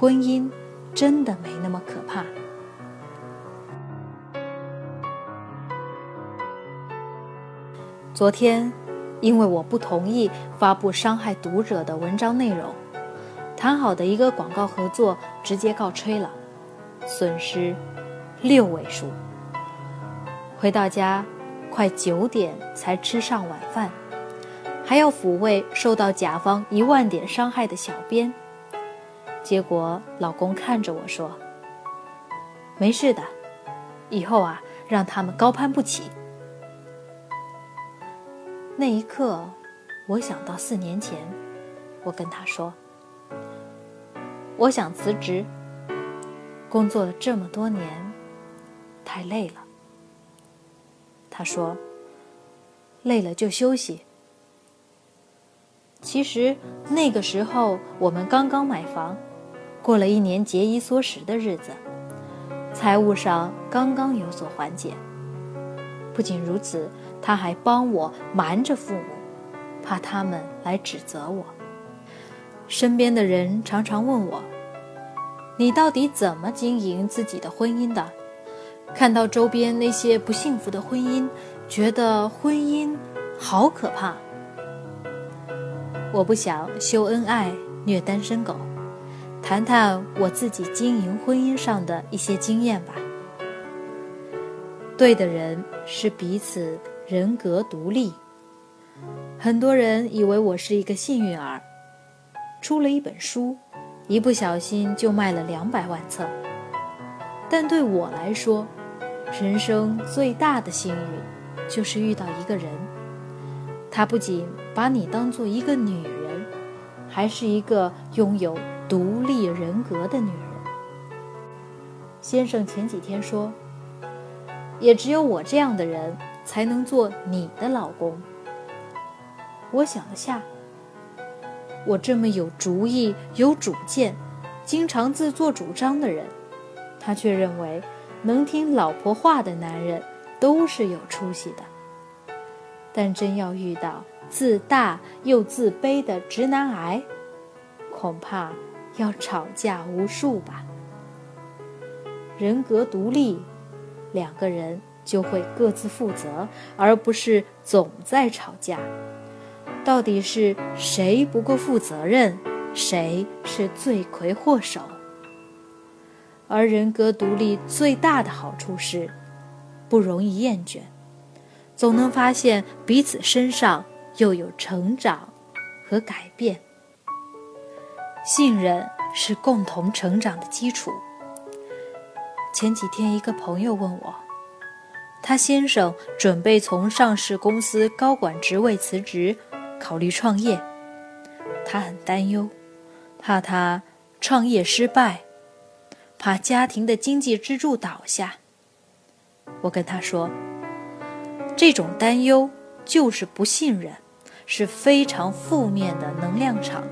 婚姻真的没那么可怕。昨天，因为我不同意发布伤害读者的文章内容，谈好的一个广告合作直接告吹了，损失六位数。回到家，快九点才吃上晚饭，还要抚慰受到甲方一万点伤害的小编。结果老公看着我说：“没事的，以后啊，让他们高攀不起。”那一刻，我想到四年前，我跟他说：“我想辞职。工作了这么多年，太累了。”他说：“累了就休息。”其实那个时候我们刚刚买房，过了一年节衣缩食的日子，财务上刚刚有所缓解。不仅如此。他还帮我瞒着父母，怕他们来指责我。身边的人常常问我：“你到底怎么经营自己的婚姻的？”看到周边那些不幸福的婚姻，觉得婚姻好可怕。我不想秀恩爱、虐单身狗，谈谈我自己经营婚姻上的一些经验吧。对的人是彼此。人格独立，很多人以为我是一个幸运儿，出了一本书，一不小心就卖了两百万册。但对我来说，人生最大的幸运，就是遇到一个人，他不仅把你当做一个女人，还是一个拥有独立人格的女人。先生前几天说，也只有我这样的人。才能做你的老公。我想了下，我这么有主意、有主见、经常自作主张的人，他却认为能听老婆话的男人都是有出息的。但真要遇到自大又自卑的直男癌，恐怕要吵架无数吧。人格独立，两个人。就会各自负责，而不是总在吵架。到底是谁不够负责任，谁是罪魁祸首？而人格独立最大的好处是，不容易厌倦，总能发现彼此身上又有成长和改变。信任是共同成长的基础。前几天，一个朋友问我。他先生准备从上市公司高管职位辞职，考虑创业。他很担忧，怕他创业失败，怕家庭的经济支柱倒下。我跟他说，这种担忧就是不信任，是非常负面的能量场。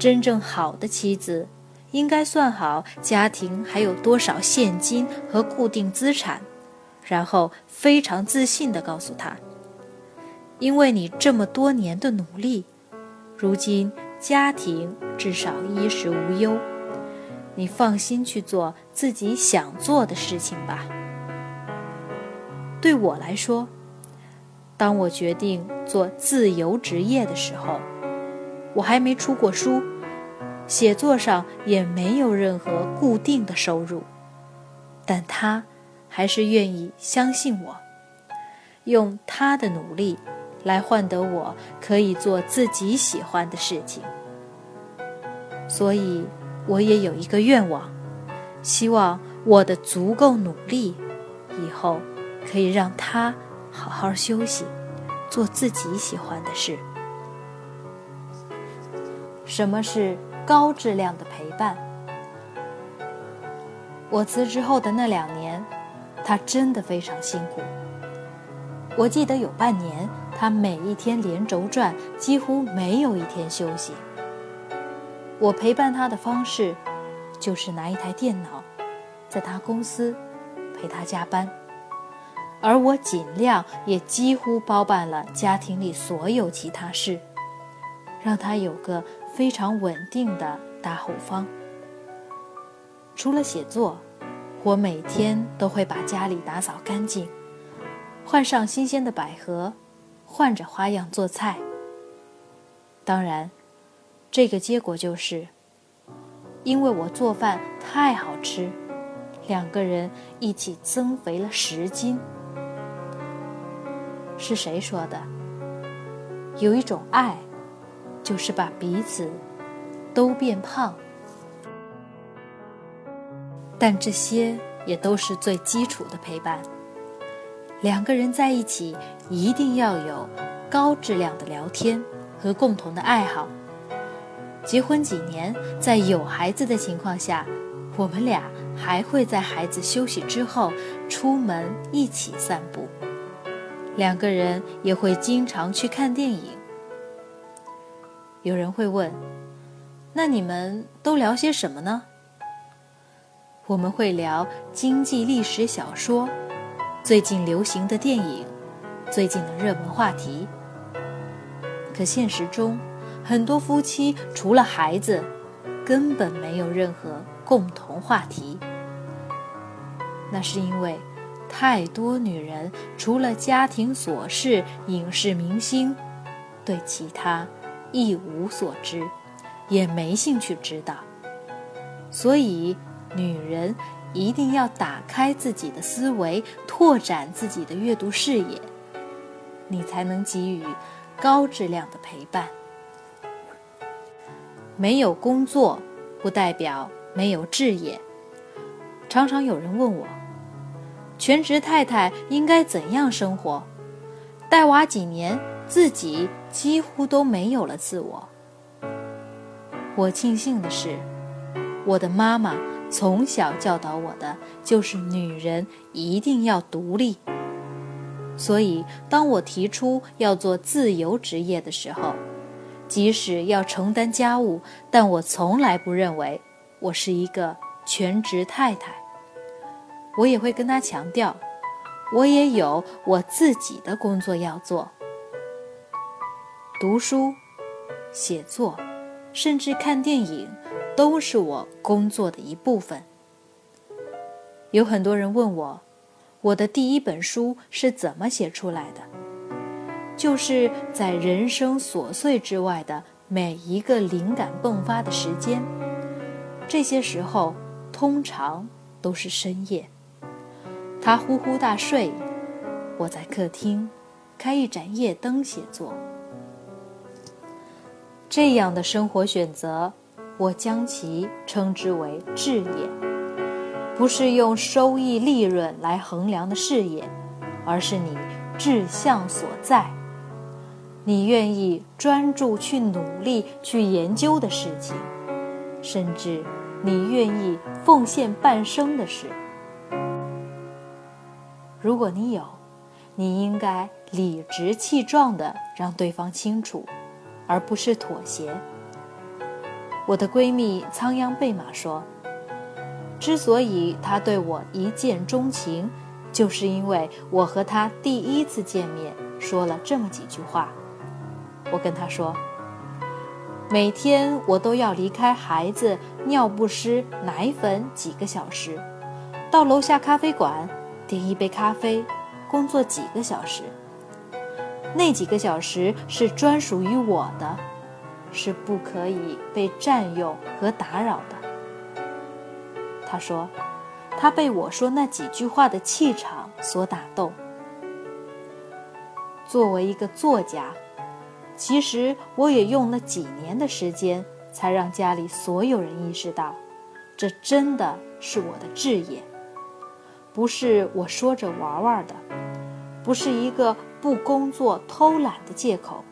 真正好的妻子，应该算好家庭还有多少现金和固定资产。然后非常自信地告诉他：“因为你这么多年的努力，如今家庭至少衣食无忧，你放心去做自己想做的事情吧。”对我来说，当我决定做自由职业的时候，我还没出过书，写作上也没有任何固定的收入，但他。还是愿意相信我，用他的努力来换得我可以做自己喜欢的事情。所以，我也有一个愿望，希望我的足够努力，以后可以让他好好休息，做自己喜欢的事。什么是高质量的陪伴？我辞职后的那两年。他真的非常辛苦。我记得有半年，他每一天连轴转，几乎没有一天休息。我陪伴他的方式，就是拿一台电脑，在他公司陪他加班，而我尽量也几乎包办了家庭里所有其他事，让他有个非常稳定的大后方。除了写作，我每天都会把家里打扫干净，换上新鲜的百合，换着花样做菜。当然，这个结果就是，因为我做饭太好吃，两个人一起增肥了十斤。是谁说的？有一种爱，就是把彼此都变胖。但这些也都是最基础的陪伴。两个人在一起，一定要有高质量的聊天和共同的爱好。结婚几年，在有孩子的情况下，我们俩还会在孩子休息之后出门一起散步。两个人也会经常去看电影。有人会问：“那你们都聊些什么呢？”我们会聊经济历史小说，最近流行的电影，最近的热门话题。可现实中，很多夫妻除了孩子，根本没有任何共同话题。那是因为，太多女人除了家庭琐事、影视明星，对其他一无所知，也没兴趣知道。所以。女人一定要打开自己的思维，拓展自己的阅读视野，你才能给予高质量的陪伴。没有工作不代表没有志业。常常有人问我，全职太太应该怎样生活？带娃几年，自己几乎都没有了自我。我庆幸的是，我的妈妈。从小教导我的就是女人一定要独立。所以，当我提出要做自由职业的时候，即使要承担家务，但我从来不认为我是一个全职太太。我也会跟她强调，我也有我自己的工作要做，读书、写作，甚至看电影。都是我工作的一部分。有很多人问我，我的第一本书是怎么写出来的？就是在人生琐碎之外的每一个灵感迸发的时间，这些时候通常都是深夜。他呼呼大睡，我在客厅开一盏夜灯写作。这样的生活选择。我将其称之为志业，不是用收益利润来衡量的事业，而是你志向所在，你愿意专注去努力去研究的事情，甚至你愿意奉献半生的事。如果你有，你应该理直气壮地让对方清楚，而不是妥协。我的闺蜜仓央贝玛说：“之所以他对我一见钟情，就是因为我和他第一次见面说了这么几句话。我跟他说，每天我都要离开孩子、尿不湿、奶粉几个小时，到楼下咖啡馆点一杯咖啡，工作几个小时。那几个小时是专属于我的。”是不可以被占用和打扰的。他说，他被我说那几句话的气场所打动。作为一个作家，其实我也用了几年的时间，才让家里所有人意识到，这真的是我的志业，不是我说着玩玩的，不是一个不工作偷懒的借口。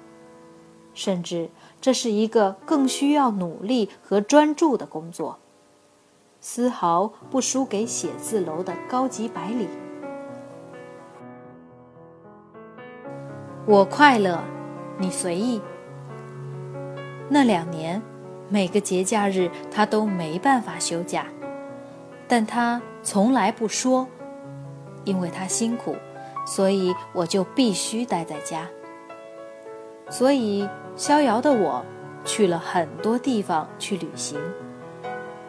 甚至这是一个更需要努力和专注的工作，丝毫不输给写字楼的高级白领。我快乐，你随意。那两年，每个节假日他都没办法休假，但他从来不说，因为他辛苦，所以我就必须待在家。所以，逍遥的我去了很多地方去旅行，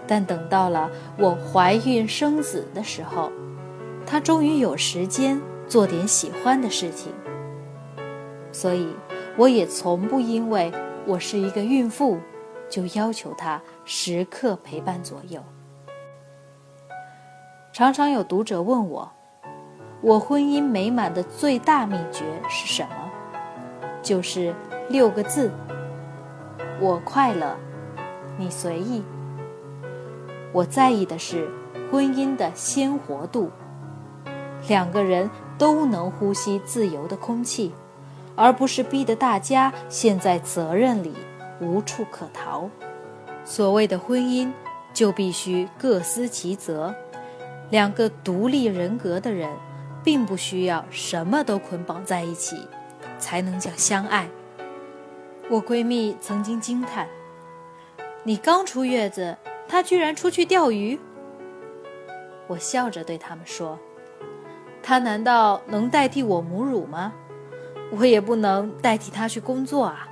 但等到了我怀孕生子的时候，他终于有时间做点喜欢的事情。所以，我也从不因为我是一个孕妇，就要求他时刻陪伴左右。常常有读者问我，我婚姻美满的最大秘诀是什么？就是六个字：我快乐，你随意。我在意的是婚姻的鲜活度，两个人都能呼吸自由的空气，而不是逼得大家陷在责任里无处可逃。所谓的婚姻，就必须各司其责。两个独立人格的人，并不需要什么都捆绑在一起，才能叫相爱。我闺蜜曾经惊叹：“你刚出月子，他居然出去钓鱼。”我笑着对他们说：“他难道能代替我母乳吗？我也不能代替他去工作啊。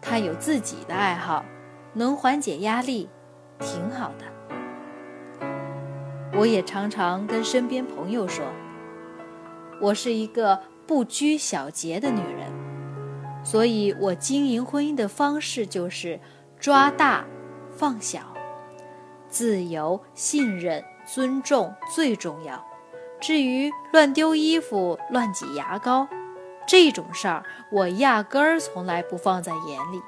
他有自己的爱好，能缓解压力，挺好的。”我也常常跟身边朋友说，我是一个不拘小节的女人，所以我经营婚姻的方式就是抓大放小，自由、信任、尊重最重要。至于乱丢衣服、乱挤牙膏这种事儿，我压根儿从来不放在眼里。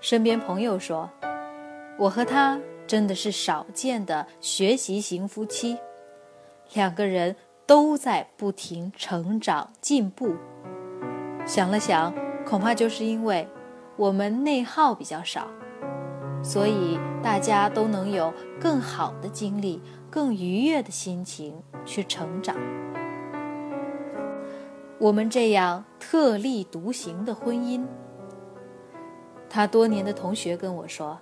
身边朋友说，我和他。真的是少见的学习型夫妻，两个人都在不停成长进步。想了想，恐怕就是因为我们内耗比较少，所以大家都能有更好的精力、更愉悦的心情去成长。我们这样特立独行的婚姻，他多年的同学跟我说。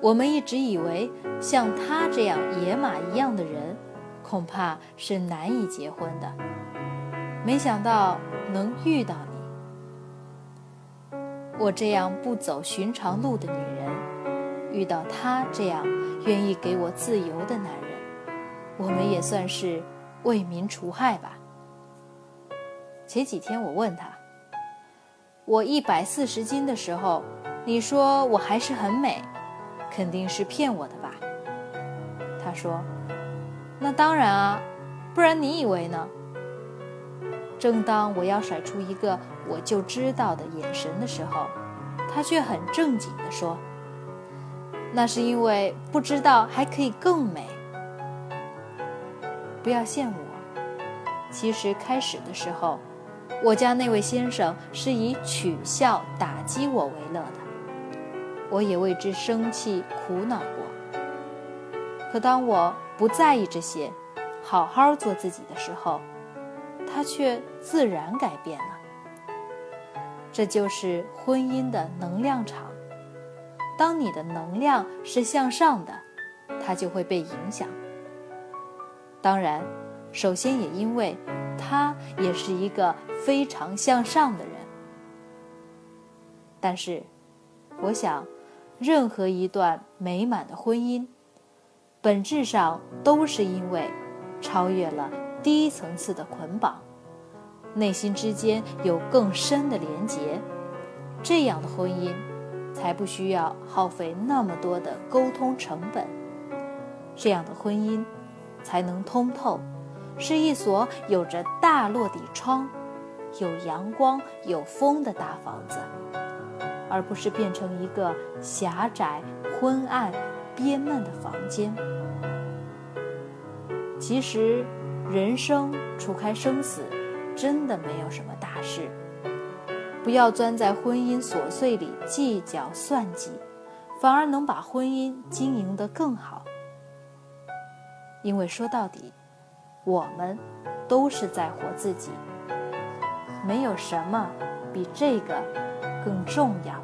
我们一直以为像他这样野马一样的人，恐怕是难以结婚的。没想到能遇到你，我这样不走寻常路的女人，遇到他这样愿意给我自由的男人，我们也算是为民除害吧。前几天我问他，我一百四十斤的时候，你说我还是很美。肯定是骗我的吧？他说：“那当然啊，不然你以为呢？”正当我要甩出一个我就知道的眼神的时候，他却很正经地说：“那是因为不知道还可以更美。不要羡慕我。其实开始的时候，我家那位先生是以取笑打击我为乐的。”我也为之生气、苦恼过。可当我不在意这些，好好做自己的时候，他却自然改变了。这就是婚姻的能量场。当你的能量是向上的，他就会被影响。当然，首先也因为他也是一个非常向上的人。但是，我想。任何一段美满的婚姻，本质上都是因为超越了低层次的捆绑，内心之间有更深的连结，这样的婚姻才不需要耗费那么多的沟通成本，这样的婚姻才能通透，是一所有着大落地窗、有阳光、有风的大房子。而不是变成一个狭窄、昏暗、憋闷的房间。其实，人生除开生死，真的没有什么大事。不要钻在婚姻琐碎里计较算计，反而能把婚姻经营得更好。因为说到底，我们都是在活自己，没有什么比这个。更重要。